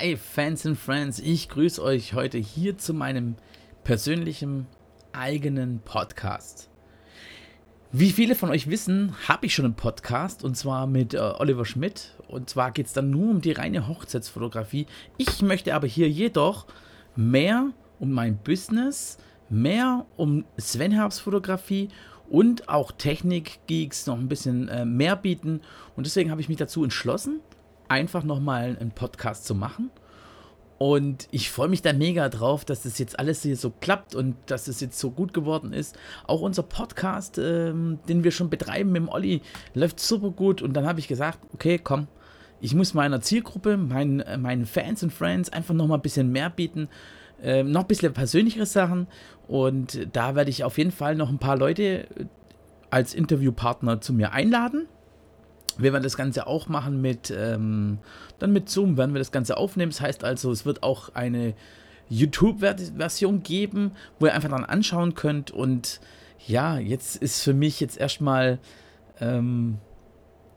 Hi Fans and Friends, ich grüße euch heute hier zu meinem persönlichen eigenen Podcast. Wie viele von euch wissen, habe ich schon einen Podcast und zwar mit äh, Oliver Schmidt. Und zwar geht es dann nur um die reine Hochzeitsfotografie. Ich möchte aber hier jedoch mehr um mein Business, mehr um Sven Herbst Fotografie und auch Technik-Geeks noch ein bisschen äh, mehr bieten. Und deswegen habe ich mich dazu entschlossen, einfach nochmal einen Podcast zu machen. Und ich freue mich da mega drauf, dass das jetzt alles hier so klappt und dass es das jetzt so gut geworden ist. Auch unser Podcast, ähm, den wir schon betreiben mit dem Olli, läuft super gut. Und dann habe ich gesagt, okay, komm, ich muss meiner Zielgruppe, meinen, äh, meinen Fans und Friends einfach nochmal ein bisschen mehr bieten. Äh, noch ein bisschen persönlichere Sachen. Und da werde ich auf jeden Fall noch ein paar Leute als Interviewpartner zu mir einladen. Wir werden das Ganze auch machen mit, ähm, dann mit Zoom werden wir das Ganze aufnehmen. Das heißt also, es wird auch eine YouTube-Version geben, wo ihr einfach dann anschauen könnt. Und ja, jetzt ist für mich jetzt erstmal ähm,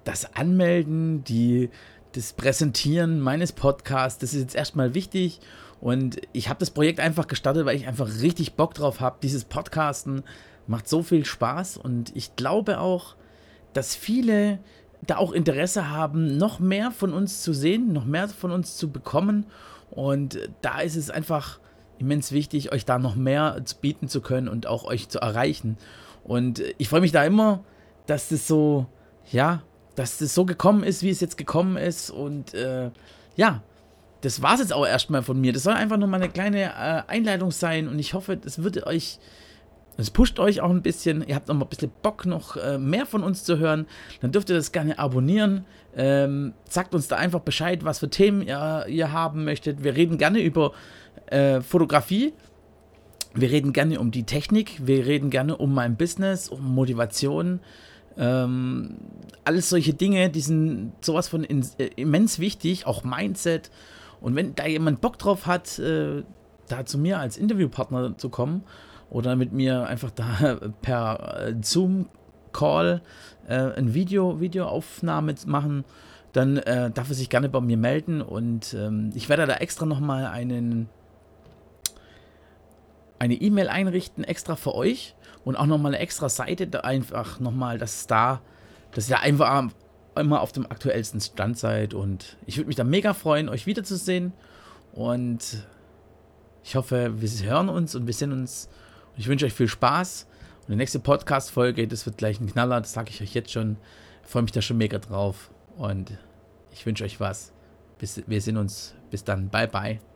das Anmelden, die, das Präsentieren meines Podcasts, das ist jetzt erstmal wichtig. Und ich habe das Projekt einfach gestartet, weil ich einfach richtig Bock drauf habe. Dieses Podcasten macht so viel Spaß und ich glaube auch, dass viele da auch Interesse haben, noch mehr von uns zu sehen, noch mehr von uns zu bekommen. Und da ist es einfach immens wichtig, euch da noch mehr zu bieten zu können und auch euch zu erreichen. Und ich freue mich da immer, dass das so, ja, dass das so gekommen ist, wie es jetzt gekommen ist. Und äh, ja, das war es jetzt auch erstmal von mir. Das soll einfach nur mal eine kleine äh, Einleitung sein und ich hoffe, das wird euch es pusht euch auch ein bisschen. Ihr habt noch mal ein bisschen Bock, noch äh, mehr von uns zu hören. Dann dürft ihr das gerne abonnieren. Ähm, sagt uns da einfach Bescheid, was für Themen ihr, ihr haben möchtet. Wir reden gerne über äh, Fotografie. Wir reden gerne um die Technik. Wir reden gerne um mein Business, um Motivation. Ähm, alles solche Dinge, die sind sowas von in, äh, immens wichtig. Auch Mindset. Und wenn da jemand Bock drauf hat, äh, da zu mir als Interviewpartner zu kommen, oder mit mir einfach da per äh, Zoom-Call äh, ein Video, Videoaufnahme machen, dann äh, darf er sich gerne bei mir melden und ähm, ich werde da extra nochmal einen eine E-Mail einrichten, extra für euch und auch nochmal eine extra Seite, da einfach nochmal, dass da, dass ihr einfach immer auf dem aktuellsten Stand seid und ich würde mich da mega freuen, euch wiederzusehen und ich hoffe, wir hören uns und wir sehen uns ich wünsche euch viel Spaß. Und die nächste Podcast-Folge, das wird gleich ein Knaller, das sage ich euch jetzt schon. Ich freue mich da schon mega drauf. Und ich wünsche euch was. Bis, wir sehen uns. Bis dann. Bye, bye.